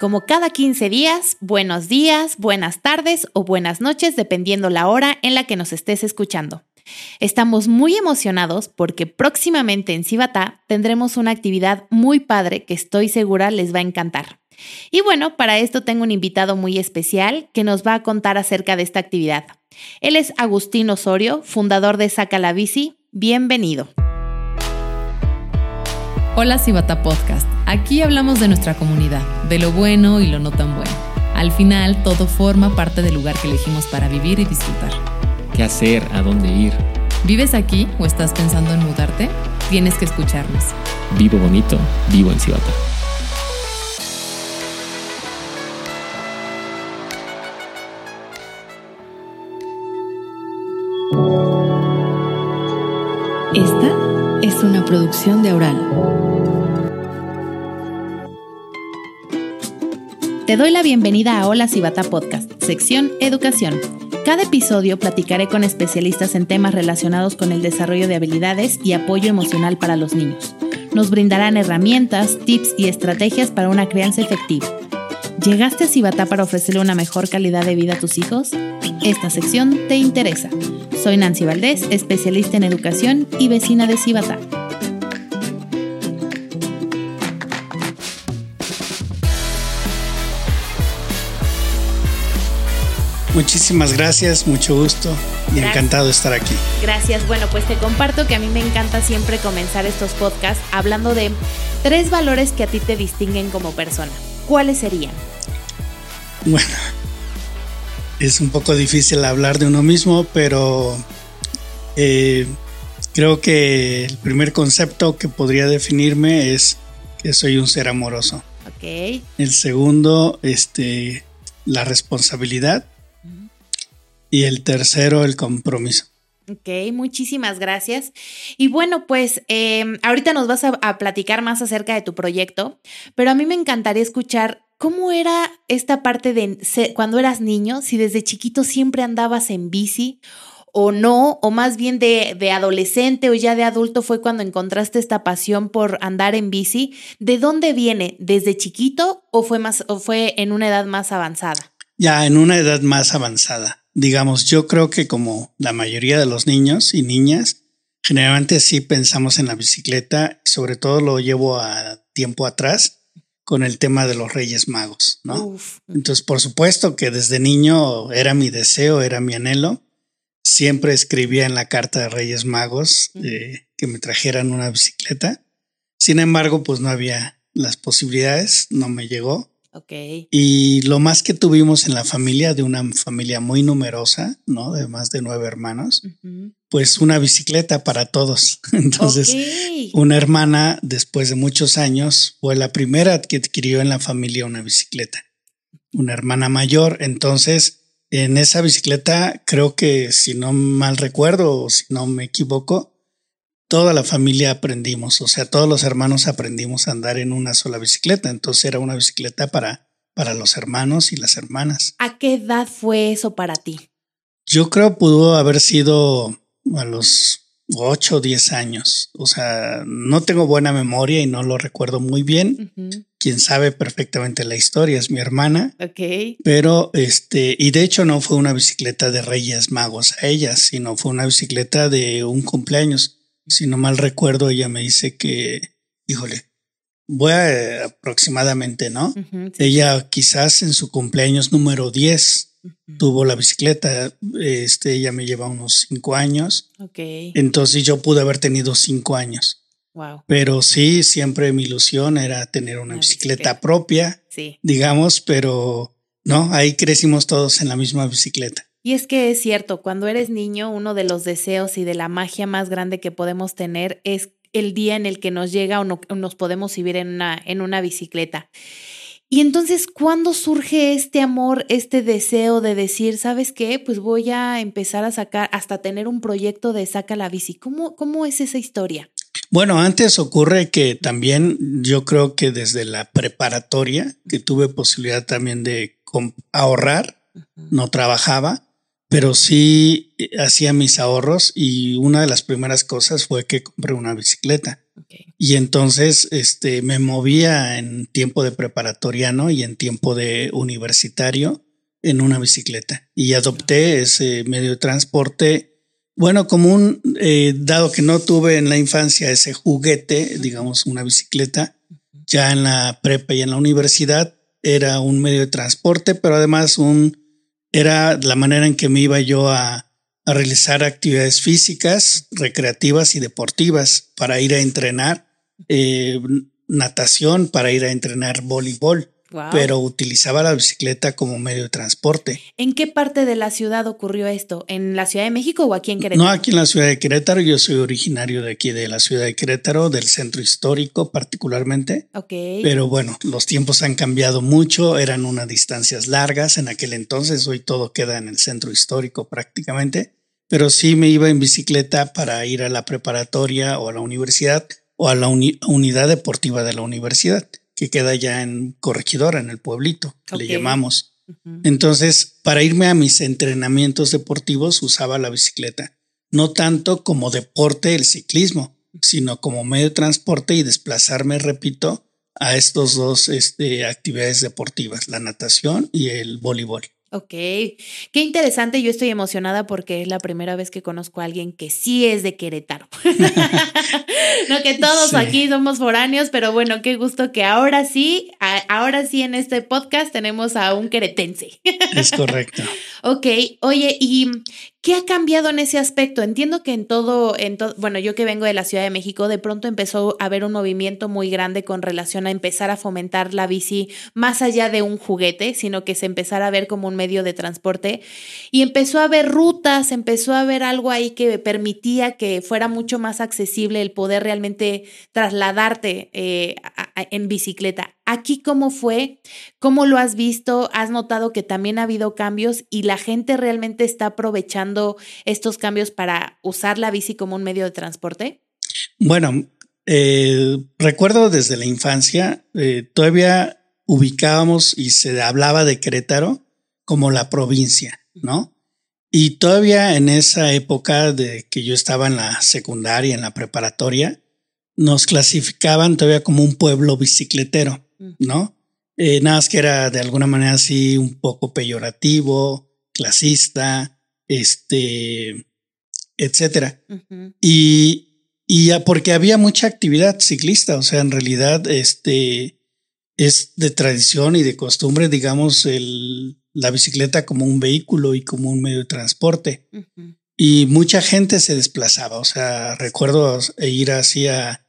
Como cada 15 días, buenos días, buenas tardes o buenas noches, dependiendo la hora en la que nos estés escuchando. Estamos muy emocionados porque próximamente en Cibatá tendremos una actividad muy padre que estoy segura les va a encantar. Y bueno, para esto tengo un invitado muy especial que nos va a contar acerca de esta actividad. Él es Agustín Osorio, fundador de Saca la Bici. Bienvenido. Hola Cibata Podcast. Aquí hablamos de nuestra comunidad, de lo bueno y lo no tan bueno. Al final, todo forma parte del lugar que elegimos para vivir y disfrutar. ¿Qué hacer? ¿A dónde ir? ¿Vives aquí o estás pensando en mudarte? Tienes que escucharnos. Vivo bonito, vivo en Cibata. Una producción de Aural. Te doy la bienvenida a Hola Cibata Podcast, sección Educación. Cada episodio platicaré con especialistas en temas relacionados con el desarrollo de habilidades y apoyo emocional para los niños. Nos brindarán herramientas, tips y estrategias para una crianza efectiva. ¿Llegaste a Cibata para ofrecerle una mejor calidad de vida a tus hijos? Esta sección te interesa. Soy Nancy Valdés, especialista en educación y vecina de Cibata. Muchísimas gracias, mucho gusto y encantado de estar aquí. Gracias. Bueno, pues te comparto que a mí me encanta siempre comenzar estos podcasts hablando de tres valores que a ti te distinguen como persona. ¿Cuáles serían? Bueno, es un poco difícil hablar de uno mismo, pero eh, creo que el primer concepto que podría definirme es que soy un ser amoroso. Ok. El segundo, este, la responsabilidad. Y el tercero, el compromiso. Ok, muchísimas gracias. Y bueno, pues em, ahorita nos vas a, a, platicar más acerca de tu proyecto, pero a mí me encantaría escuchar cómo era esta parte de cuando eras niño, si desde chiquito siempre andabas en bici o no, o más bien de, adolescente o ya de adulto fue cuando encontraste esta pasión por andar en bici. ¿De dónde viene? ¿Desde chiquito o fue, más, o fue en una edad más avanzada? Ya, en una edad más avanzada digamos, yo creo que como la mayoría de los niños y niñas, generalmente sí pensamos en la bicicleta, sobre todo lo llevo a tiempo atrás con el tema de los Reyes Magos, ¿no? Uf. Entonces, por supuesto que desde niño era mi deseo, era mi anhelo. Siempre escribía en la carta de Reyes Magos eh, que me trajeran una bicicleta. Sin embargo, pues no había las posibilidades, no me llegó. Y lo más que tuvimos en la familia, de una familia muy numerosa, ¿no? De más de nueve hermanos, uh -huh. pues una bicicleta para todos. Entonces, okay. una hermana, después de muchos años, fue la primera que adquirió en la familia una bicicleta. Una hermana mayor. Entonces, en esa bicicleta, creo que si no mal recuerdo o si no me equivoco, toda la familia aprendimos, o sea, todos los hermanos aprendimos a andar en una sola bicicleta, entonces era una bicicleta para, para los hermanos y las hermanas. ¿A qué edad fue eso para ti? Yo creo pudo haber sido a los 8 o 10 años, o sea, no tengo buena memoria y no lo recuerdo muy bien. Uh -huh. Quien sabe perfectamente la historia es mi hermana. Ok. Pero este, y de hecho no fue una bicicleta de Reyes Magos a ella, sino fue una bicicleta de un cumpleaños si no mal recuerdo, ella me dice que, híjole, voy a eh, aproximadamente, ¿no? Uh -huh, sí. Ella quizás en su cumpleaños número 10 uh -huh. tuvo la bicicleta, este, ella me lleva unos cinco años. Ok. Entonces yo pude haber tenido cinco años. Wow. Pero sí, siempre mi ilusión era tener una, una bicicleta, bicicleta, propia, sí. digamos, pero no, ahí crecimos todos en la misma bicicleta. Y es que es cierto, cuando eres niño, uno de los deseos y de la magia más grande que podemos tener es el día en el que nos llega o, no, o nos podemos subir en una, en una bicicleta. Y entonces, ¿cuándo surge este amor, este deseo de decir, ¿sabes qué? Pues voy a empezar a sacar, hasta tener un proyecto de saca la bici. ¿Cómo, cómo es esa historia? Bueno, antes ocurre que también yo creo que desde la preparatoria, que tuve posibilidad también de ahorrar, uh -huh. no trabajaba, pero sí hacía mis ahorros y una de las primeras cosas fue que compré una bicicleta. Y entonces este, me movía en tiempo de preparatoriano y en tiempo de universitario en una bicicleta. Y adopté ese medio de transporte, bueno, como un, eh, dado que no tuve en la infancia ese juguete, digamos, una bicicleta, ya en la prepa y en la universidad era un medio de transporte, pero además un, era la manera en que me iba yo a, realizar actividades físicas, recreativas y deportivas para ir a entrenar eh, natación, para ir a entrenar voleibol, Wow. pero utilizaba la bicicleta como medio de transporte. ¿En qué parte de la ciudad ocurrió esto? ¿En la Ciudad de México o aquí en Querétaro? No aquí en la ciudad de Querétaro, yo soy originario de aquí de la ciudad de Querétaro, del centro histórico particularmente. Ok. Pero bueno, los tiempos han cambiado mucho, eran unas distancias largas en aquel entonces, hoy todo queda en el centro histórico prácticamente, pero sí me iba en bicicleta para ir a la preparatoria o a la universidad o a la uni- unidad deportiva de la universidad, que queda ya en Corregidora, en el pueblito, le llamamos. Entonces, para irme a mis entrenamientos deportivos usaba la bicicleta, no tanto como deporte el ciclismo, sino como medio de transporte y desplazarme, repito, a estos dos este, actividades deportivas, la natación y el voleibol. Ok, qué interesante. Yo estoy emocionada porque es la primera vez que conozco a alguien que sí es de Querétaro. no que todos Sí. aquí somos foráneos, pero bueno, qué gusto que ahora sí, a- ahora sí en este podcast tenemos a un queretense. Es correcto. Ok, oye, ¿y qué ha cambiado en ese aspecto? Entiendo que en todo, en todo, bueno, yo que vengo de la Ciudad de México, de pronto empezó a haber un movimiento muy grande con relación a empezar a fomentar la bici más allá de un juguete, sino que se empezara a ver como un medio de transporte y empezó a haber rutas, empezó a haber algo ahí que permitía que fuera mucho más accesible el poder realmente trasladarte eh, en bicicleta. Aquí cómo fue, cómo lo has visto, has notado que también ha habido cambios y la gente realmente está aprovechando estos cambios para usar la bici como un medio de transporte. Bueno, eh, recuerdo desde la infancia, eh, todavía ubicábamos y se hablaba de Querétaro como la provincia, ¿no? Y todavía en esa época de que yo estaba en la secundaria, en la preparatoria, nos clasificaban todavía como un pueblo bicicletero, ¿no? Eh, nada más que era de alguna manera así un poco peyorativo, clasista, este, etcétera. Y, y ya porque había mucha actividad ciclista, o sea, en realidad este es de tradición y de costumbre, digamos, el, la bicicleta como un vehículo y como un medio de transporte. Y mucha gente se desplazaba, o sea, recuerdo ir hacia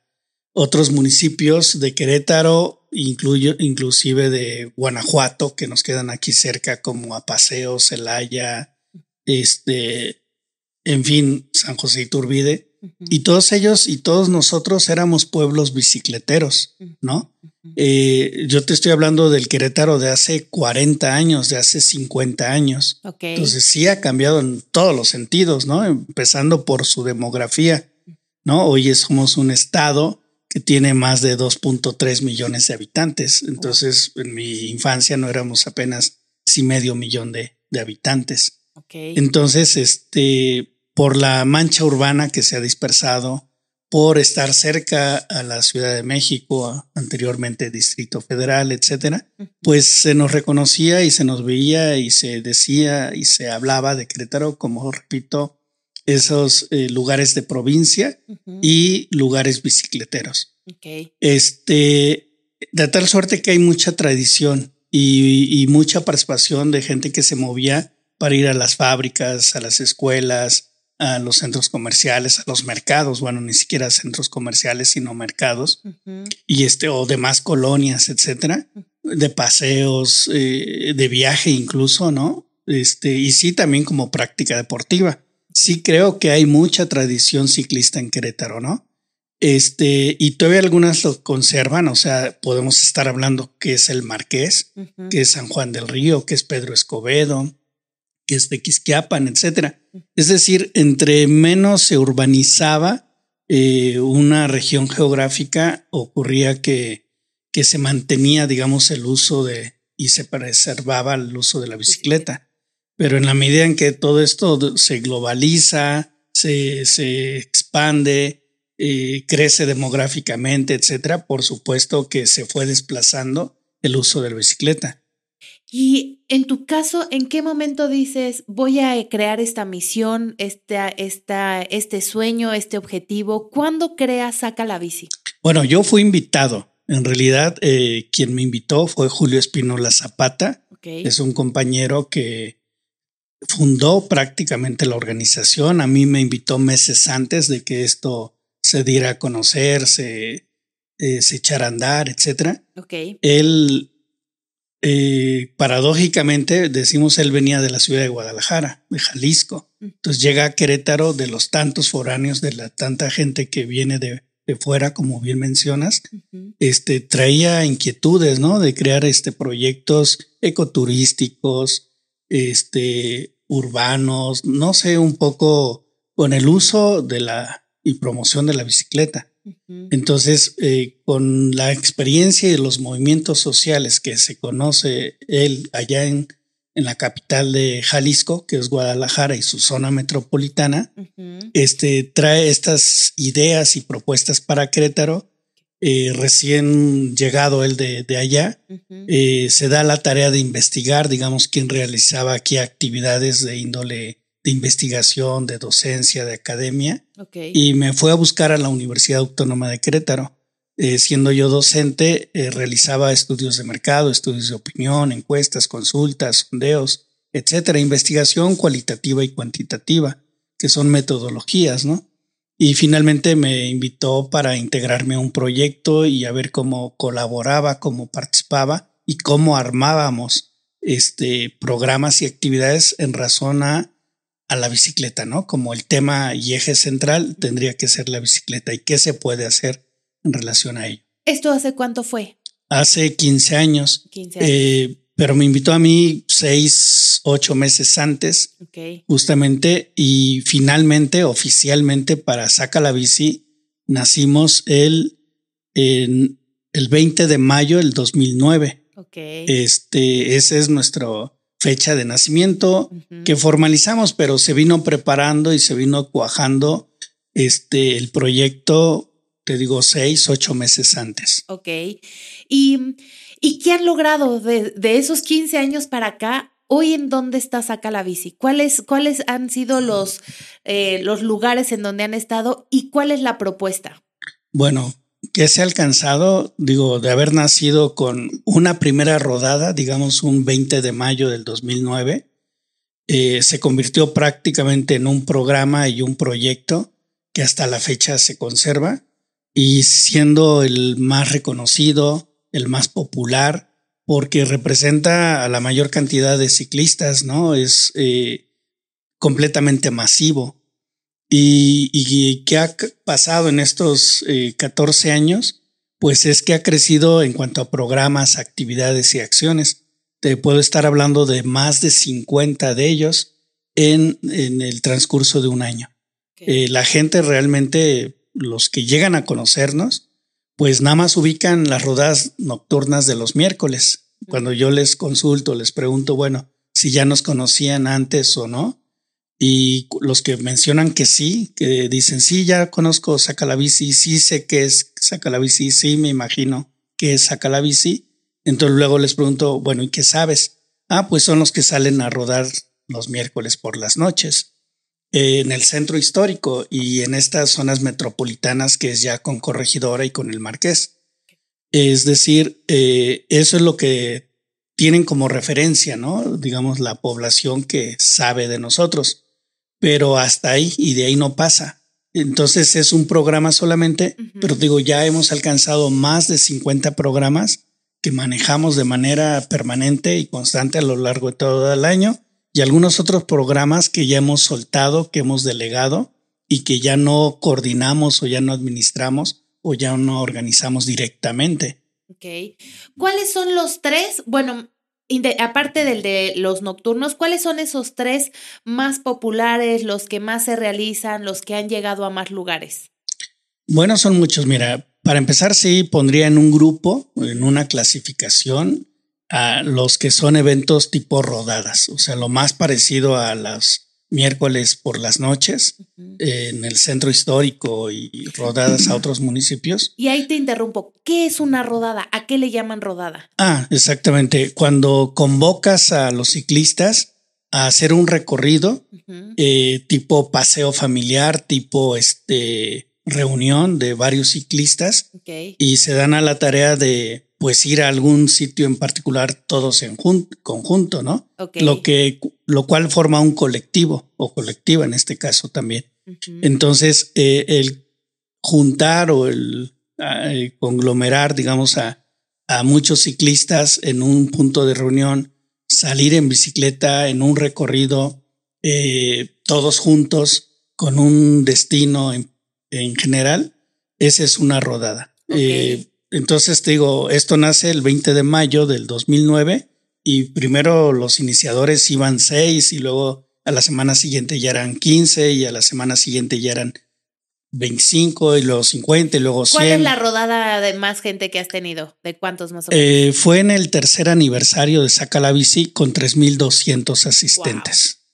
otros municipios de Querétaro, incluyo, inclusive de Guanajuato, que nos quedan aquí cerca, como a Paseo, Celaya, este, en fin, San José Iturbide. Y todos ellos y todos nosotros éramos pueblos bicicleteros, ¿no? Eh, yo te estoy hablando del Querétaro de hace 40 años, de hace 50 años. Ok. Entonces sí ha cambiado en todos los sentidos, ¿no? Empezando por su demografía, ¿no? Hoy somos un estado que tiene más de 2.3 millones de habitantes. Entonces en mi infancia no éramos apenas sí medio millón de, de habitantes. Entonces, este, por la mancha urbana que se ha dispersado, por estar cerca a la Ciudad de México, anteriormente Distrito Federal, etcétera, pues se nos reconocía y se nos veía y se decía y se hablaba de Querétaro como, repito, esos eh, lugares de provincia y lugares bicicleteros. Este, de tal suerte que hay mucha tradición y, y mucha participación de gente que se movía para ir a las fábricas, a las escuelas, a los centros comerciales, a los mercados, bueno, ni siquiera centros comerciales, sino mercados y este o demás colonias, etcétera, de paseos, eh, de viaje incluso, ¿no? Este, y sí también como práctica deportiva. Sí creo que hay mucha tradición ciclista en Querétaro, ¿no? Este, y todavía algunas lo conservan, o sea, podemos estar hablando que es el Marqués, que es San Juan del Río, que es Pedro Escobedo, que es Tequisquiapan, etcétera. Es decir, entre menos se urbanizaba eh, una región geográfica, ocurría que, que se mantenía, digamos, el uso de y se preservaba el uso de la bicicleta. Pero en la medida en que todo esto se globaliza, se, se expande, eh, crece demográficamente, etcétera, por supuesto que se fue desplazando el uso de la bicicleta. Y en tu caso, ¿en qué momento dices voy a crear esta misión, esta, esta, este sueño, este objetivo? ¿Cuándo creas Saca la Bici? Bueno, yo fui invitado. En realidad, eh, quien me invitó fue Julio Espinola Zapata. Es un compañero que fundó prácticamente la organización. A mí me invitó meses antes de que esto se diera a conocer, se, eh, se echara a andar, etc. Okay. Él, eh, paradójicamente, decimos, él venía de la ciudad de Guadalajara, de Jalisco. Entonces llega a Querétaro de los tantos foráneos, de la tanta gente que viene de, de fuera, como bien mencionas, este, traía inquietudes, ¿no? De crear este, proyectos ecoturísticos, este, urbanos, no sé, un poco con el uso de la y promoción de la bicicleta. Entonces, eh, con la experiencia y los movimientos sociales que se conoce él allá en en la capital de Jalisco, que es Guadalajara y su zona metropolitana, este, trae estas ideas y propuestas para Querétaro. Eh, recién llegado él de, allá, eh, se da la tarea de investigar, digamos, quién realizaba aquí actividades de índole de investigación, de docencia, de academia, y me fue a buscar a la Universidad Autónoma de Querétaro. Eh, siendo yo docente, eh, realizaba estudios de mercado, estudios de opinión, encuestas, consultas, sondeos, etcétera, investigación cualitativa y cuantitativa, que son metodologías, ¿no? Y finalmente me invitó para integrarme a un proyecto y a ver cómo colaboraba, cómo participaba y cómo armábamos este, programas y actividades en razón a, a la bicicleta, ¿no? Como el tema y eje central tendría que ser la bicicleta y qué se puede hacer en relación a ello. ¿Esto hace cuánto fue? Hace 15 años. 15 años. Eh, pero me invitó a mí seis, ocho meses antes, justamente, y finalmente, oficialmente, para Saca la Bici, nacimos el, en, el 20 de mayo del 2009. Okay. Este, esa es nuestra fecha de nacimiento que formalizamos, pero se vino preparando y se vino cuajando este, el proyecto te digo, seis, ocho meses antes. Ok. ¿Y, y qué han logrado de, esos 15 años para acá? Hoy en dónde está Saca la Bici? ¿Cuáles, cuáles han sido los, eh, los lugares en donde han estado y cuál es la propuesta? Bueno, que se ha alcanzado, digo, de haber nacido con una primera rodada, digamos un 20 de mayo del 2009, eh, se convirtió prácticamente en un programa y un proyecto que hasta la fecha se conserva y siendo el más reconocido, el más popular, porque representa a la mayor cantidad de ciclistas, ¿no? Es eh, completamente masivo. Y, y, qué ha pasado en estos 14 eh, años, pues es que ha crecido en cuanto a programas, actividades y acciones. Te puedo estar hablando de más de 50 de ellos en, en el transcurso de un año. Eh, la gente realmente los que llegan a conocernos, pues nada más ubican las rodadas nocturnas de los miércoles. Cuando yo les consulto, les pregunto, bueno, si ya nos conocían antes o no. Y los que mencionan que sí, que dicen, sí, ya conozco Saca la Bici, sí sé qué es Saca la Bici, sí me imagino que es Saca la Bici. Entonces luego les pregunto, bueno, ¿y qué sabes? Ah, pues son los que salen a rodar los miércoles por las noches en el centro histórico y en estas zonas metropolitanas que es ya con Corregidora y con el Marqués. Es decir, eh, eso es lo que tienen como referencia, ¿no? Digamos, la población que sabe de nosotros, pero hasta ahí y de ahí no pasa. Entonces es un programa solamente, pero digo, ya hemos alcanzado más de 50 programas que manejamos de manera permanente y constante a lo largo de todo el año y algunos otros programas que ya hemos soltado, que hemos delegado y que ya no coordinamos o ya no administramos o ya no organizamos directamente. Ok. ¿Cuáles son los tres? Bueno, aparte del de los nocturnos, ¿cuáles son esos tres más populares, los que más se realizan, los que han llegado a más lugares? Bueno, son muchos. Mira, para empezar, sí pondría en un grupo, en una clasificación, a los que son eventos tipo rodadas, o sea, lo más parecido a las miércoles por las noches en el centro histórico y rodadas a otros municipios. Y ahí te interrumpo, ¿qué es una rodada? ¿A qué le llaman rodada? Ah, exactamente. Cuando convocas a los ciclistas a hacer un recorrido eh, tipo paseo familiar, tipo este reunión de varios ciclistas y se dan a la tarea de pues ir a algún sitio en particular todos en conjunto, ¿no? Lo que lo cual forma un colectivo o colectiva en este caso también. Entonces eh, el juntar o el, eh, conglomerar, digamos, a, a muchos ciclistas en un punto de reunión, salir en bicicleta en un recorrido eh, todos juntos con un destino en, general, esa es una rodada. Entonces te digo, esto nace el 20 de mayo del 2009 y primero los iniciadores iban seis y luego a la semana siguiente ya eran 15 y a la semana siguiente ya eran 25 y luego 50 y luego 100. ¿Cuál es la rodada de más gente que has tenido? ¿De cuántos más o menos? Eh, fue en el tercer aniversario de Saca la Bici con 3.200 asistentes.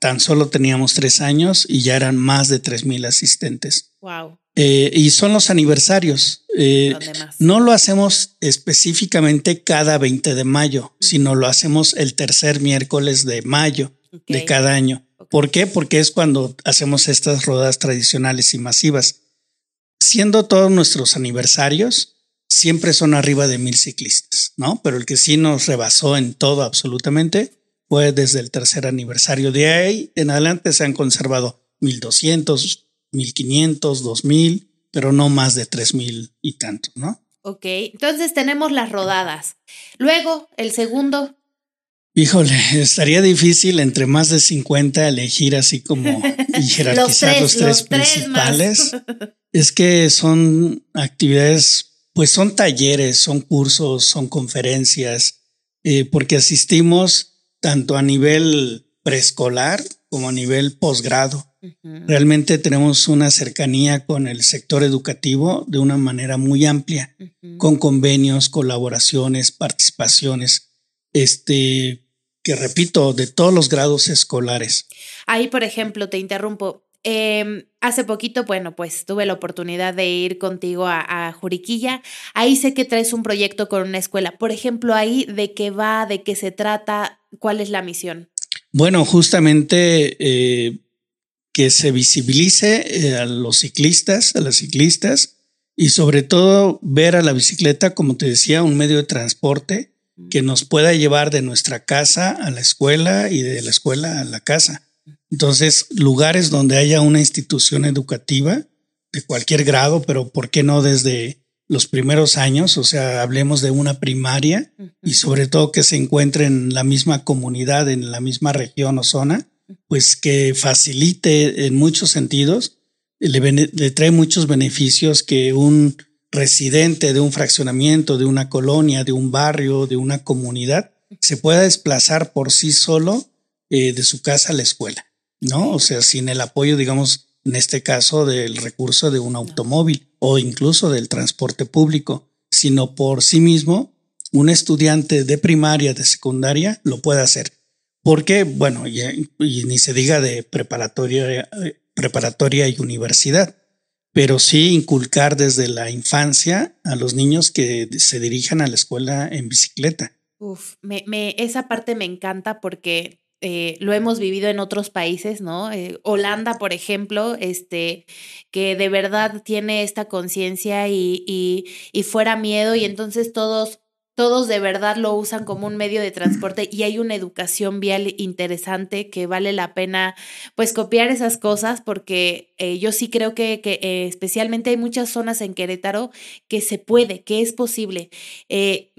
Tan solo teníamos tres años y ya eran más de 3.000 asistentes. Wow. Eh, y son los aniversarios. Eh, no lo hacemos específicamente cada 20 de mayo, sino lo hacemos el tercer miércoles de mayo de cada año. ¿Por qué? Porque es cuando hacemos estas rodas tradicionales y masivas. Siendo todos nuestros aniversarios, siempre son arriba de mil ciclistas, ¿no? Pero el que sí nos rebasó en todo absolutamente fue desde el tercer aniversario. De ahí en adelante se han conservado 1200, 1500, 2000, pero no más de 3000 y tanto, ¿no? Ok, entonces tenemos las rodadas. Luego, el segundo. Híjole, estaría difícil entre más de 50 elegir así como y jerarquizar los tres, principales. es que son actividades, pues son talleres, son cursos, son conferencias, eh, porque asistimos tanto a nivel preescolar como a nivel posgrado. Realmente tenemos una cercanía con el sector educativo de una manera muy amplia, con convenios, colaboraciones, participaciones, este, que repito, de todos los grados escolares. Ahí, por ejemplo, te interrumpo. Em, hace poquito, bueno, pues tuve la oportunidad de ir contigo a, a, Juriquilla. Ahí sé que traes un proyecto con una escuela. Por ejemplo, ahí de qué va, de qué se trata, cuál es la misión. Bueno, justamente eh, que se visibilice eh, a los ciclistas, a las ciclistas y sobre todo ver a la bicicleta, como te decía, un medio de transporte que nos pueda llevar de nuestra casa a la escuela y de la escuela a la casa. Entonces, lugares donde haya una institución educativa de cualquier grado, pero ¿por qué no desde los primeros años? O sea, hablemos de una primaria y sobre todo que se encuentre en la misma comunidad, en la misma región o zona, pues que facilite en muchos sentidos, le, trae muchos beneficios que un residente de un fraccionamiento, de una colonia, de un barrio, de una comunidad, se pueda desplazar por sí solo eh, de su casa a la escuela, ¿no? O sea, sin el apoyo, digamos, en este caso, del recurso de un automóvil o incluso del transporte público, sino por sí mismo, un estudiante de primaria, de secundaria, lo puede hacer. Porque, bueno, y, ni se diga de preparatoria, preparatoria y universidad, pero sí inculcar desde la infancia a los niños que se dirijan a la escuela en bicicleta. Uf, me, me, esa parte me encanta porque eh, lo hemos vivido en otros países, ¿no? Eh, Holanda, por ejemplo, este, que de verdad tiene esta conciencia y, y, y, fuera miedo y entonces todos todos de verdad lo usan como un medio de transporte y hay una educación vial interesante que vale la pena pues copiar esas cosas porque eh, yo sí creo que, que eh, especialmente hay muchas zonas en Querétaro que se puede, que es posible. Eh,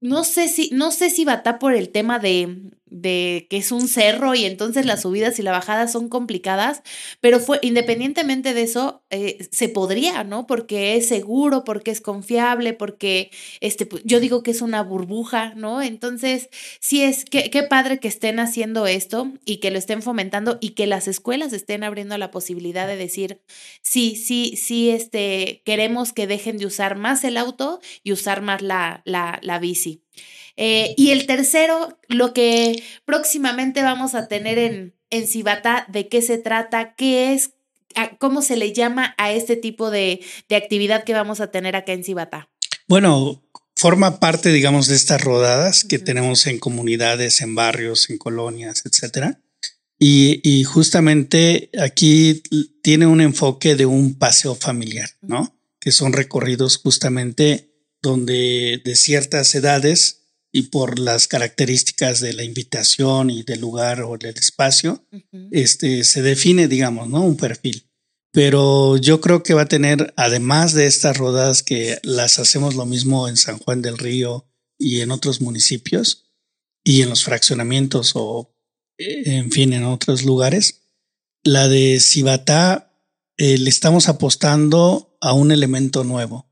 no sé si, no sé si bata por el tema de, de que es un cerro y entonces las subidas y las bajadas son complicadas, pero fue independientemente de eso, eh, se podría, ¿no? Porque es seguro, porque es confiable, porque este, pues, yo digo que es una burbuja, ¿no? Entonces, sí es, qué, qué padre que estén haciendo esto y que lo estén fomentando y que las escuelas estén abriendo la posibilidad de decir, sí, sí, sí, este, queremos que dejen de usar más el auto y usar más la, la, la bici. Eh, y el tercero, lo que próximamente vamos a tener en, en Cibatá, de qué se trata, qué es, cómo se le llama a este tipo de, de actividad que vamos a tener acá en Cibatá. Bueno, forma parte, digamos, de estas rodadas que tenemos en comunidades, en barrios, en colonias, etcétera. Y, y, justamente aquí tiene un enfoque de un paseo familiar, ¿no? Que son recorridos justamente donde de ciertas edades y por las características de la invitación y del lugar o del espacio, este, se define, digamos, ¿no? Un perfil. Pero yo creo que va a tener, además de estas rodadas que las hacemos lo mismo en San Juan del Río y en otros municipios y en los fraccionamientos o, eh, en fin, en otros lugares, la de Cibatá eh, le estamos apostando a un elemento nuevo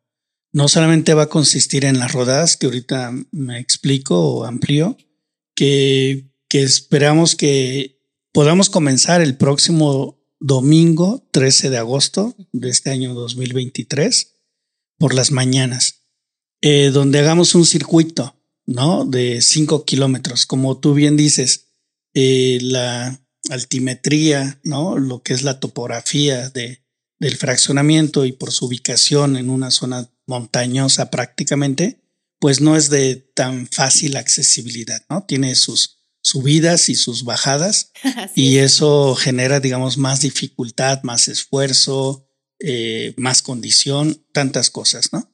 no solamente va a consistir en las rodadas, que ahorita me explico o amplío, que, que esperamos que podamos comenzar el próximo domingo 13 de agosto de este año 2023 por las mañanas, eh, donde hagamos un circuito, ¿no? De 5 kilómetros. Como tú bien dices, eh, la altimetría, ¿no? Lo que es la topografía de, del fraccionamiento y por su ubicación en una zona montañosa prácticamente, pues no es de tan fácil accesibilidad, ¿no? Tiene sus subidas y sus bajadas y eso genera, digamos, más dificultad, más esfuerzo, eh, más condición, tantas cosas, ¿no?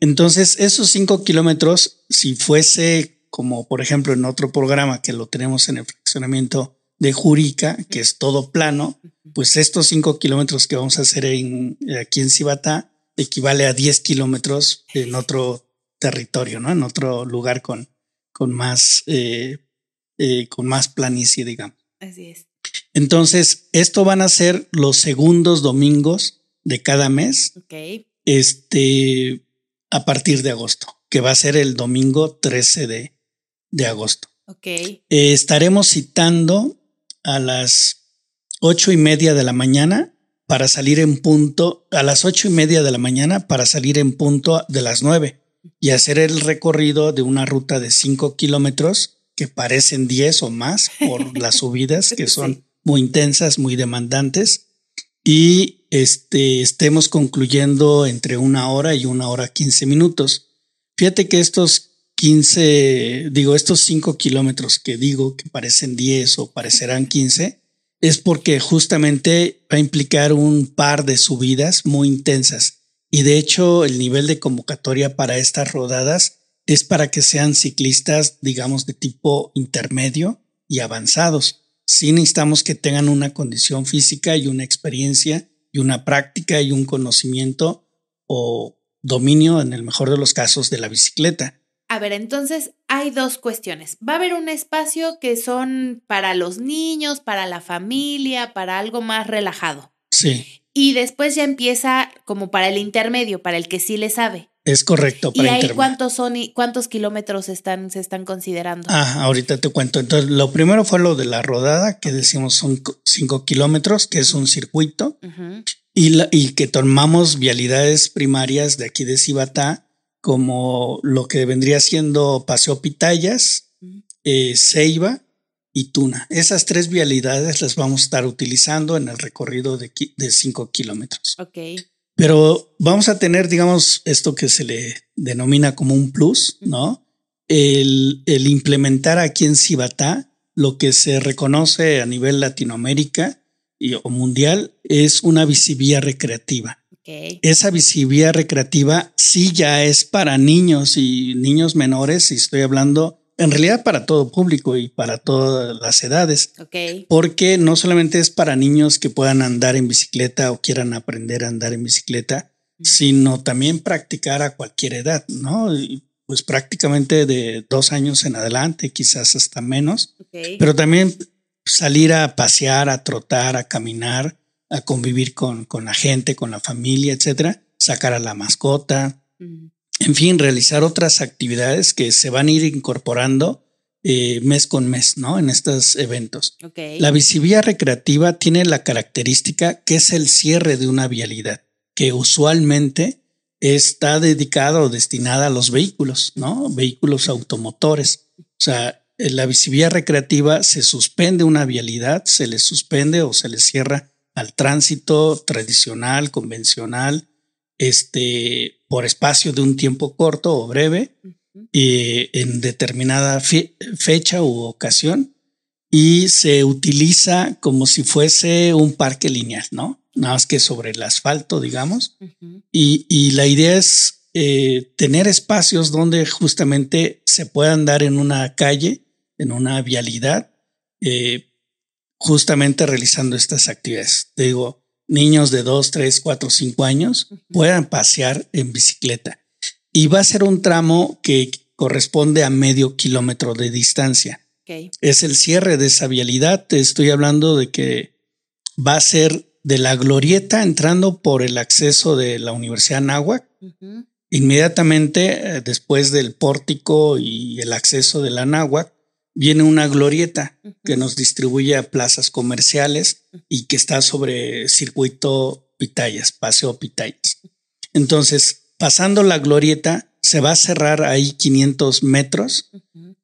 Entonces, esos cinco kilómetros, si fuese como, por ejemplo, en otro programa que lo tenemos en el fraccionamiento de Jurica, que es todo plano, pues estos cinco kilómetros que vamos a hacer en, aquí en Cibatá, equivale a 10 kilómetros en otro territorio, ¿no? En otro lugar con, con más, eh, eh, con más planicie, digamos. Así es. Entonces, esto van a ser los segundos domingos de cada mes. Ok. Este, a partir de agosto, que va a ser el domingo 13 de, de agosto. Ok. Eh, estaremos citando a las ocho y media de la mañana para salir en punto a las ocho y media de la mañana para salir en punto de las nueve y hacer el recorrido de una ruta de cinco kilómetros que parecen diez o más por las subidas que son muy intensas, muy demandantes y este, estemos concluyendo entre una hora y una hora quince minutos. Fíjate que estos 15, digo, estos cinco kilómetros que digo que parecen diez o parecerán quince es porque justamente va a implicar un par de subidas muy intensas. Y de hecho, el nivel de convocatoria para estas rodadas es para que sean ciclistas, digamos, de tipo intermedio y avanzados. Sí necesitamos que tengan una condición física y una experiencia y una práctica y un conocimiento o dominio, en el mejor de los casos, de la bicicleta. A ver, entonces hay dos cuestiones. Va a haber un espacio que son para los niños, para la familia, para algo más relajado. Sí. Y después ya empieza como para el intermedio, para el que sí le sabe. Es correcto. Para ¿Y ahí cuántos son y cuántos kilómetros están, se están considerando? Ah, ahorita te cuento. Entonces, lo primero fue lo de la rodada, que decimos son cinco kilómetros, que es un circuito, y, la, y que tomamos vialidades primarias de aquí de Cibatá como lo que vendría siendo Paseo Pitayas, eh, Ceiba y Tuna. Esas tres vialidades las vamos a estar utilizando en el recorrido de, de cinco kilómetros. Ok. Pero vamos a tener, digamos, esto que se le denomina como un plus, ¿no? El, el implementar aquí en Cibatá lo que se reconoce a nivel Latinoamérica y, o mundial es una visivía recreativa. Esa visibilidad recreativa sí ya es para niños y niños menores, y estoy hablando en realidad para todo público y para todas las edades. Porque no solamente es para niños que puedan andar en bicicleta o quieran aprender a andar en bicicleta, sino también practicar a cualquier edad, ¿no? pues prácticamente de dos años en adelante, quizás hasta menos. Pero también salir a pasear, a trotar, a caminar a convivir con, con la gente, con la familia, etcétera, sacar a la mascota, en fin, realizar otras actividades que se van a ir incorporando eh, mes con mes, ¿no? En estos eventos. La visibilidad recreativa tiene la característica que es el cierre de una vialidad, que usualmente está dedicada o destinada a los vehículos, ¿no? Vehículos automotores. O sea, la visibilidad recreativa se suspende una vialidad, se le suspende o se le cierra al tránsito tradicional, convencional, este, por espacio de un tiempo corto o breve, eh, en determinada fecha u ocasión, y se utiliza como si fuese un parque lineal, ¿no? Nada más que sobre el asfalto, digamos. y, y, la idea es eh, tener espacios donde justamente se pueda andar en una calle, en una vialidad, eh, justamente realizando estas actividades. Digo, niños de 2, 3, 4, 5 años puedan pasear en bicicleta. Y va a ser un tramo que corresponde a medio kilómetro de distancia. Es el cierre de esa vialidad. Te estoy hablando de que va a ser de la glorieta entrando por el acceso de la Universidad Náhuac. Inmediatamente eh, después del pórtico y el acceso de la Náhuac, viene una glorieta que nos distribuye a plazas comerciales y que está sobre circuito Pitayas, Paseo Pitayas. Entonces, pasando la glorieta, se va a cerrar ahí 500 metros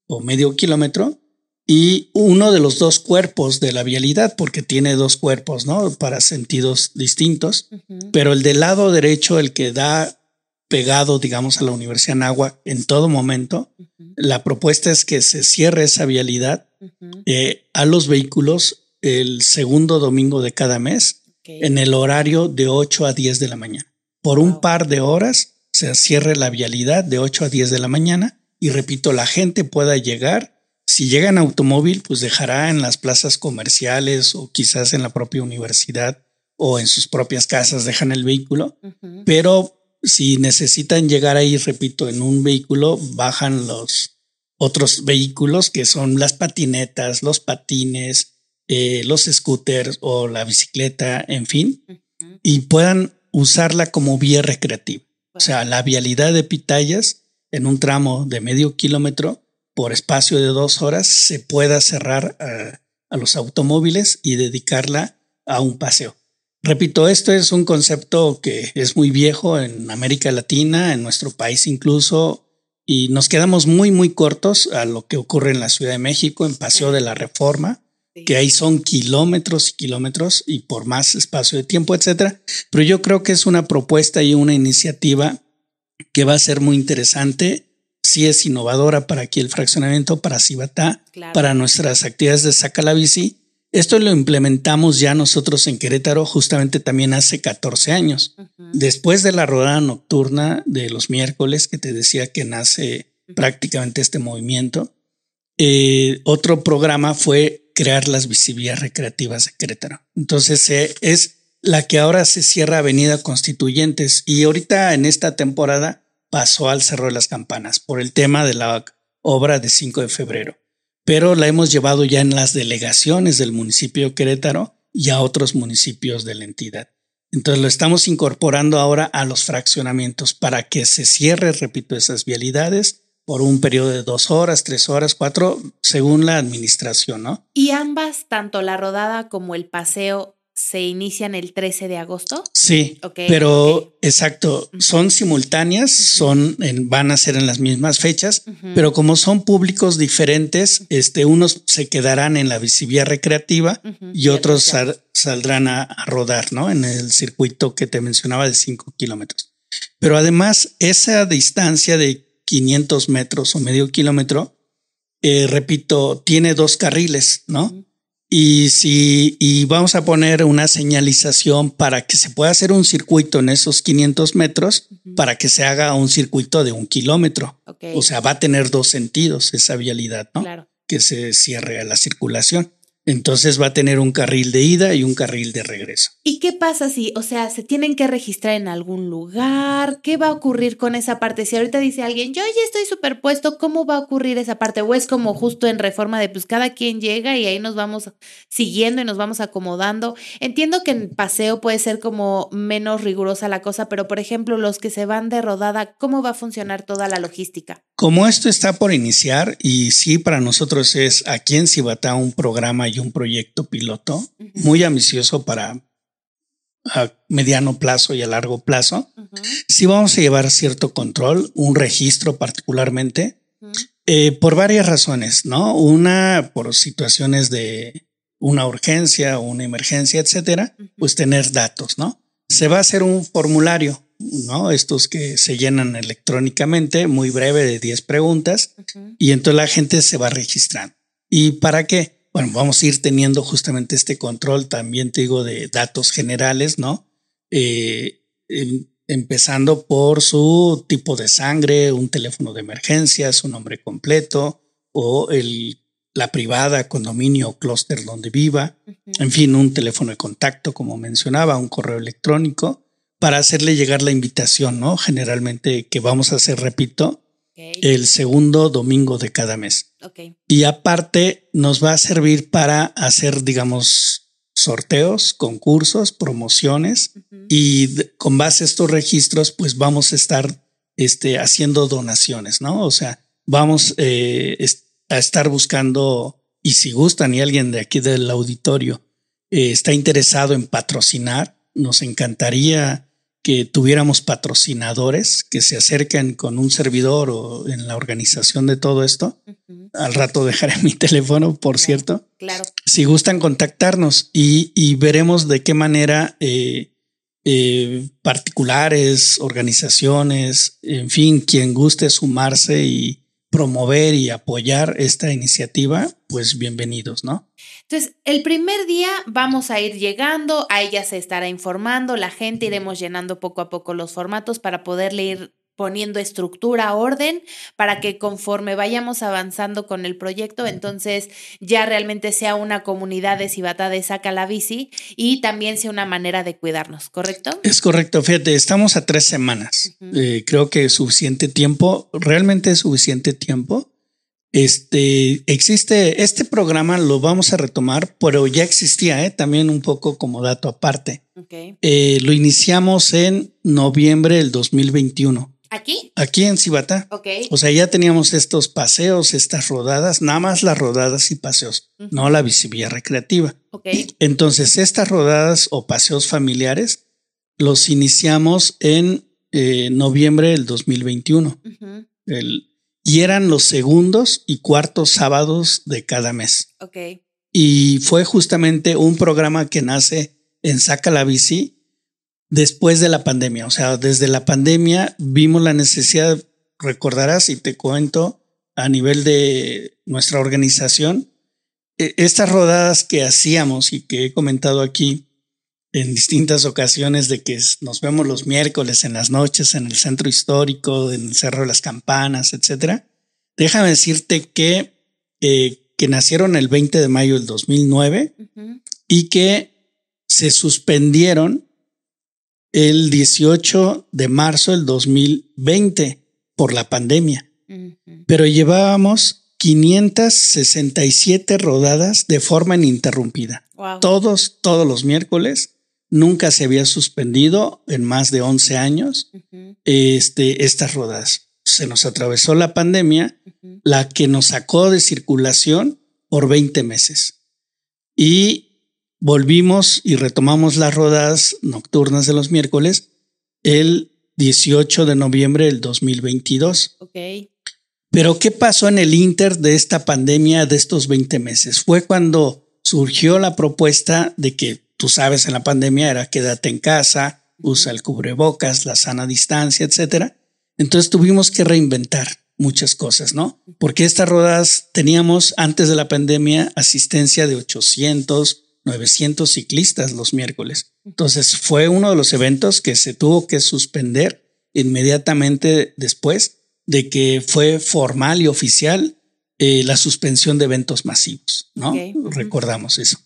o medio kilómetro y uno de los dos cuerpos de la vialidad, porque tiene dos cuerpos, ¿no? Para sentidos distintos, pero el del lado derecho, el que da pegado, digamos, a la Universidad Nagua en todo momento. La propuesta es que se cierre esa vialidad eh, a los vehículos el segundo domingo de cada mes en el horario de 8 a 10 de la mañana. Por un par de horas se cierre la vialidad de 8 a 10 de la mañana y repito, la gente pueda llegar. Si llega en automóvil, pues dejará en las plazas comerciales o quizás en la propia universidad o en sus propias casas dejan el vehículo, pero si necesitan llegar ahí, repito, en un vehículo, bajan los otros vehículos que son las patinetas, los patines, eh, los scooters o la bicicleta, en fin, y puedan usarla como vía recreativa. O sea, la vialidad de Pitayas en un tramo de medio kilómetro por espacio de dos horas se pueda cerrar a los automóviles y dedicarla a un paseo. Repito, esto es un concepto que es muy viejo en América Latina, en nuestro país incluso, y nos quedamos muy, muy cortos a lo que ocurre en la Ciudad de México, en Paseo de la Reforma, que ahí son kilómetros y kilómetros y por más espacio de tiempo, etcétera. Pero yo creo que es una propuesta y una iniciativa que va a ser muy interesante. Si es innovadora para aquí el fraccionamiento, para Cibatá, para nuestras actividades de Saca la Bici esto lo implementamos ya nosotros en Querétaro justamente también hace 14 años. Después de la rodada nocturna de los miércoles que te decía que nace prácticamente este movimiento, eh, otro programa fue crear las visibilidades recreativas de Querétaro. Entonces eh, es la que ahora se cierra Avenida Constituyentes y ahorita en esta temporada pasó al Cerro de las Campanas por el tema de la obra de 5 de febrero pero la hemos llevado ya en las delegaciones del municipio de Querétaro y a otros municipios de la entidad. Entonces lo estamos incorporando ahora a los fraccionamientos para que se cierre, repito, esas vialidades por un periodo de dos horas, tres horas, cuatro, según la administración, ¿no? Y ambas, tanto la rodada como el paseo, se inician el 13 de agosto. Sí, pero exacto, son simultáneas, son van a ser en las mismas fechas, pero como son públicos diferentes, este, unos se quedarán en la visibilidad recreativa y otros saldrán a, rodar, ¿no? En el circuito que te mencionaba de 5 kilómetros. Pero además, esa distancia de 500 metros o medio kilómetro, eh, repito, tiene dos carriles, ¿no? Y si y vamos a poner una señalización para que se pueda hacer un circuito en esos 500 metros, para que se haga un circuito de un kilómetro. O sea, va a tener dos sentidos esa vialidad, ¿no? Claro. Que se cierre a la circulación. Entonces va a tener un carril de ida y un carril de regreso. ¿Y qué pasa si, o sea, se tienen que registrar en algún lugar? ¿Qué va a ocurrir con esa parte? Si ahorita dice alguien, yo ya estoy superpuesto, ¿cómo va a ocurrir esa parte? O es como justo en reforma de pues cada quien llega y ahí nos vamos siguiendo y nos vamos acomodando. Entiendo que en paseo puede ser como menos rigurosa la cosa, pero por ejemplo, los que se van de rodada, ¿cómo va a funcionar toda la logística? Como esto está por iniciar y sí para nosotros es aquí en Cibatá un programa y un proyecto piloto muy ambicioso para a mediano plazo y a largo plazo, sí vamos a llevar cierto control, un registro particularmente. Eh, por varias razones, ¿no? Una, por situaciones de una urgencia o una emergencia, etcétera, pues tener datos, ¿no? Se va a hacer un formulario, ¿no? Estos que se llenan electrónicamente, muy breve, de 10 preguntas, y entonces la gente se va registrando. ¿Y para qué? Bueno, vamos a ir teniendo justamente este control, también te digo, de datos generales, ¿no? Eh, empezando por su tipo de sangre, un teléfono de emergencia, su nombre completo o el, la privada, condominio o clúster donde viva, en fin, un teléfono de contacto, como mencionaba, un correo electrónico, para hacerle llegar la invitación, ¿no? Generalmente que vamos a hacer, repito, el segundo domingo de cada mes. Y aparte nos va a servir para hacer, digamos, sorteos, concursos, promociones y con base a estos registros, pues vamos a estar este, haciendo donaciones, ¿no? O sea, vamos eh, a estar buscando y si gustan y alguien de aquí del auditorio eh, está interesado en patrocinar, nos encantaría que tuviéramos patrocinadores que se acerquen con un servidor o en la organización de todo esto. Al rato dejaré mi teléfono, por cierto. Claro. Si gustan contactarnos y, veremos de qué manera eh, eh, particulares, organizaciones, en fin, quien guste sumarse y promover y apoyar esta iniciativa, pues bienvenidos, ¿no? Entonces, el primer día vamos a ir llegando, a ella se estará informando, la gente iremos llenando poco a poco los formatos para poderle ir poniendo estructura, orden, para que conforme vayamos avanzando con el proyecto, entonces ya realmente sea una comunidad de Cibata de Saca la Bici y también sea una manera de cuidarnos, ¿correcto? Es correcto, fíjate, estamos a tres semanas. Eh, creo que es suficiente tiempo, realmente es suficiente tiempo este existe este programa, lo vamos a retomar, pero ya existía ¿eh? también un poco como dato aparte. Eh, lo iniciamos en noviembre del 2021. ¿Aquí? Aquí en Cibata. O sea, ya teníamos estos paseos, estas rodadas, nada más las rodadas y paseos, no la visibilidad recreativa. Entonces, estas rodadas o paseos familiares los iniciamos en eh, noviembre del 2021. El, y eran los segundos y cuartos sábados de cada mes. Ok. Y fue justamente un programa que nace en Saca la Bici después de la pandemia. O sea, desde la pandemia vimos la necesidad, recordarás y te cuento, a nivel de nuestra organización, e, estas rodadas que hacíamos y que he comentado aquí en distintas ocasiones de que nos vemos los miércoles en las noches en el centro histórico, en el Cerro de las Campanas, etcétera. Déjame decirte que, eh, que nacieron el 20 de mayo del 2009 y que se suspendieron el 18 de marzo del 2020 por la pandemia. Pero llevábamos 567 rodadas de forma ininterrumpida. Todos, todos los miércoles nunca se había suspendido en más de 11 años este, estas rodadas. Se nos atravesó la pandemia, la que nos sacó de circulación por 20 meses. Y volvimos y retomamos las rodadas nocturnas de los miércoles el 18 de noviembre del 2022. Pero ¿qué pasó en el inter de esta pandemia de estos 20 meses? Fue cuando surgió la propuesta de que tú sabes, en la pandemia era quédate en casa, usa el cubrebocas, la sana distancia, etcétera. Entonces tuvimos que reinventar muchas cosas, ¿no? Porque estas rodadas teníamos antes de la pandemia asistencia de 800, 900 ciclistas los miércoles. Entonces fue uno de los eventos que se tuvo que suspender inmediatamente después de que fue formal y oficial eh, la suspensión de eventos masivos, ¿no? Recordamos eso.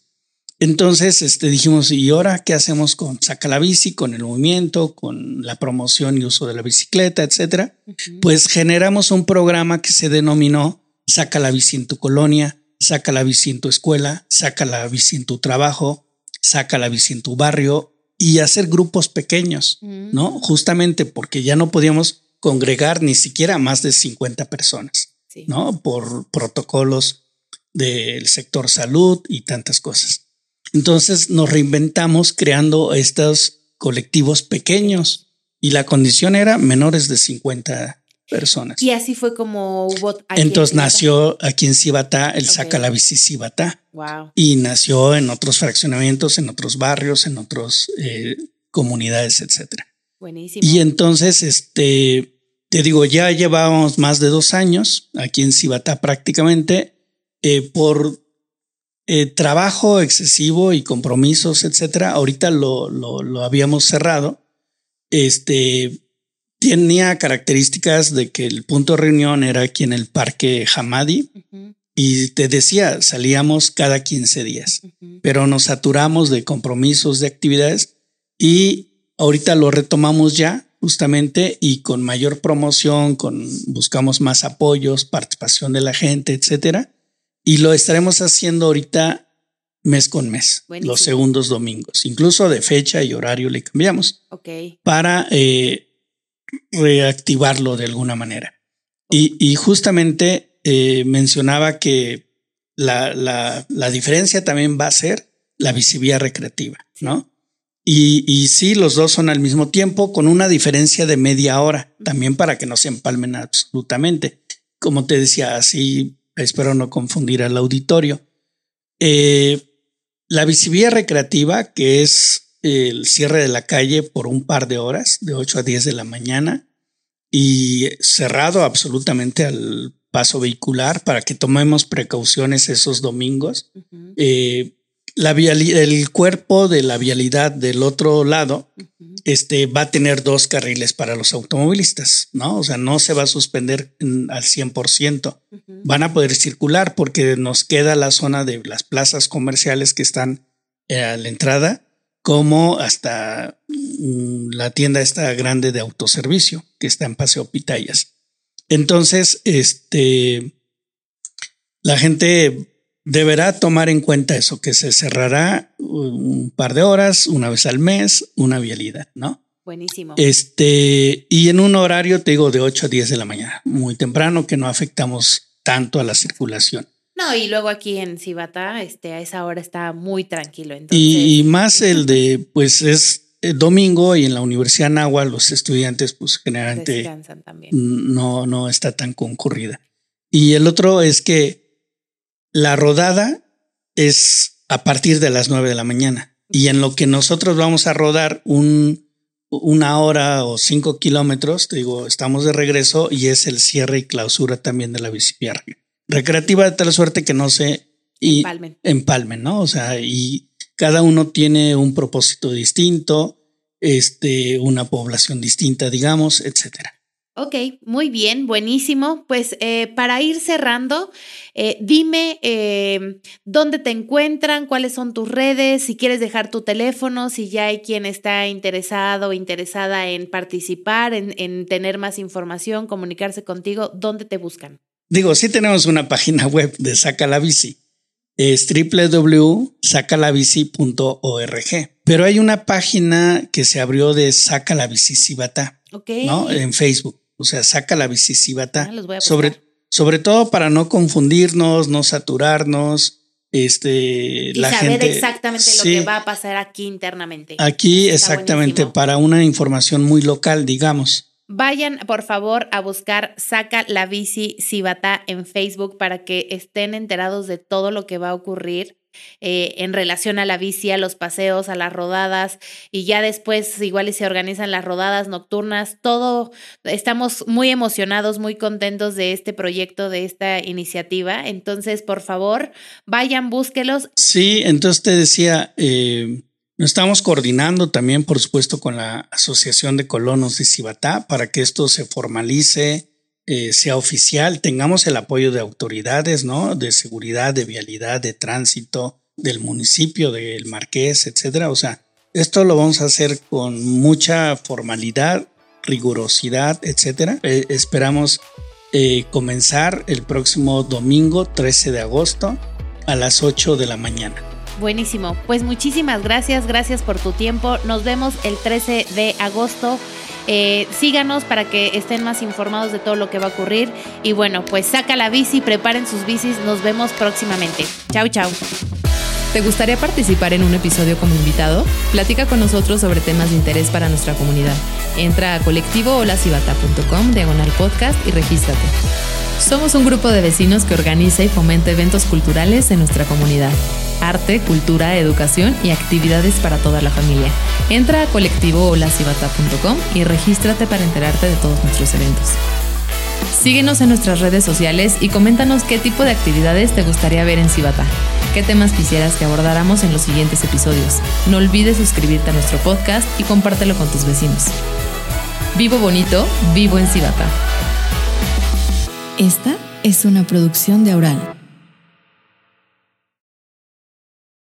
Entonces este, dijimos, ¿y ahora qué hacemos con Saca la Bici, con el movimiento, con la promoción y uso de la bicicleta, etcétera? Pues generamos un programa que se denominó Saca la Bici en tu colonia, Saca la Bici en tu escuela, Saca la Bici en tu trabajo, Saca la Bici en tu barrio y hacer grupos pequeños, ¿no? Justamente porque ya no podíamos congregar ni siquiera más de 50 personas, ¿no? Por protocolos del sector salud y tantas cosas. Entonces nos reinventamos creando estos colectivos pequeños y la condición era menores de 50 personas. Y así fue como hubo. en Entonces nació aquí en Cibatá el. Saca la Bici Cibatá Wow. y nació en otros fraccionamientos, en otros barrios, en otras comunidades, etcétera. Buenísimo. Y entonces, este, te digo, ya llevábamos más de dos años aquí en Cibatá prácticamente eh, por eh, trabajo excesivo y compromisos, etcétera. Ahorita lo, lo, lo habíamos cerrado. Este tenía características de que el punto de reunión era aquí en el Parque Hamadi y te decía, salíamos cada 15 días pero nos saturamos de compromisos, de actividades y ahorita lo retomamos ya justamente y con mayor promoción, con buscamos más apoyos, participación de la gente, etcétera. Y lo estaremos haciendo ahorita mes con mes, Buenísimo. los segundos domingos, incluso de fecha y horario le cambiamos Ok. para eh, reactivarlo de alguna manera. Y, y justamente eh, mencionaba que la, la, la diferencia también va a ser la visibilidad recreativa, ¿no? Y, y sí, los dos son al mismo tiempo con una diferencia de media hora, también para que no se empalmen absolutamente. Como te decía, así espero no confundir al auditorio. Eh, la visibilidad recreativa, que es el cierre de la calle por un par de horas, de 8 a 10 de la mañana, y cerrado absolutamente al paso vehicular para que tomemos precauciones esos domingos. Ujú, Eh, la viali- el cuerpo de la vialidad del otro lado este, va a tener dos carriles para los automovilistas, ¿no? O sea, no se va a suspender al 100%. Ujú. Van a poder circular porque nos queda la zona de las plazas comerciales que están eh, a la entrada, como hasta mm, la tienda esta grande de autoservicio que está en Paseo Pitayas. Entonces, este, la gente deberá tomar en cuenta eso, que se cerrará un par de horas, una vez al mes, una vialidad, ¿no? Buenísimo. Este, y en un horario, te digo, de 8 a 10 de la mañana, muy temprano, que no afectamos tanto a la circulación. No, y luego aquí en Cibata, este, a esa hora está muy tranquilo. Entonces, Y, y más el de, pues es eh, domingo y en la Universidad Nahua los estudiantes, pues generalmente descansan también. no, no está tan concurrida. Y el otro es que la rodada es a partir de las 9 de la mañana. Y en lo que nosotros vamos a rodar un, una hora o cinco kilómetros, te digo, estamos de regreso y es el cierre y clausura también de la bicicleta recreativa de tal suerte que no se y Empalmen. empalmen, ¿no? O sea, y cada uno tiene un propósito distinto, este, una población distinta, digamos, etcétera. Ok, muy bien, buenísimo. Pues eh, para ir cerrando, eh, dime eh, dónde te encuentran, cuáles son tus redes, si quieres dejar tu teléfono, si ya hay quien está interesado o interesada en participar, en, en tener más información, comunicarse contigo, ¿dónde te buscan? Digo, sí tenemos una página web de Saca la Bici. Es www.sacalabici.org. Pero hay una página que se abrió de Saca la Bici Cibata, Ok. ¿no? En Facebook. O sea, Saca la Bici Cibata. Ah, los voy a sobre, sobre todo para no confundirnos, no saturarnos. Este, y la saber gente. exactamente lo que va a pasar aquí internamente. Aquí Está exactamente buenísimo. para una información muy local, digamos. Vayan, por favor, a buscar Saca la Bici Cibata en Facebook para que estén enterados de todo lo que va a ocurrir eh, en relación a la bici, a los paseos, a las rodadas y ya después igual se organizan las rodadas nocturnas. Todo, estamos muy emocionados, muy contentos de este proyecto, de esta iniciativa. Entonces, por favor, vayan, búsquelos. Sí, entonces te decía, eh, nos estamos coordinando también, por supuesto, con la Asociación de Colonos de Cibatá para que esto se formalice, eh, sea oficial, tengamos el apoyo de autoridades, ¿no? De seguridad, de vialidad, de tránsito, del municipio, del Marqués, etcétera. O sea, esto lo vamos a hacer con mucha formalidad, rigurosidad, etcétera. Eh, esperamos eh, comenzar el próximo domingo 13 de agosto a las 8 de la mañana. Buenísimo. Pues muchísimas gracias, gracias por tu tiempo. Nos vemos el 13 de agosto. Eh, síganos para que estén más informados de todo lo que va a ocurrir. Y bueno, pues saca la bici, preparen sus bicis. Nos vemos próximamente. Chau, chau. ¿Te gustaría participar en un episodio como invitado? Platica con nosotros sobre temas de interés para nuestra comunidad. Entra a colectivoholacibata.com, diagonal podcast y regístrate. Somos un grupo de vecinos que organiza y fomenta eventos culturales en nuestra comunidad. Arte, cultura, educación y actividades para toda la familia. Entra a colectivoholacibata.com y regístrate para enterarte de todos nuestros eventos. Síguenos en nuestras redes sociales y coméntanos qué tipo de actividades te gustaría ver en Cibata. ¿Qué temas quisieras que abordáramos en los siguientes episodios? No olvides suscribirte a nuestro podcast y compártelo con tus vecinos. Vivo bonito, vivo en Cibata. Esta es una producción de Aural.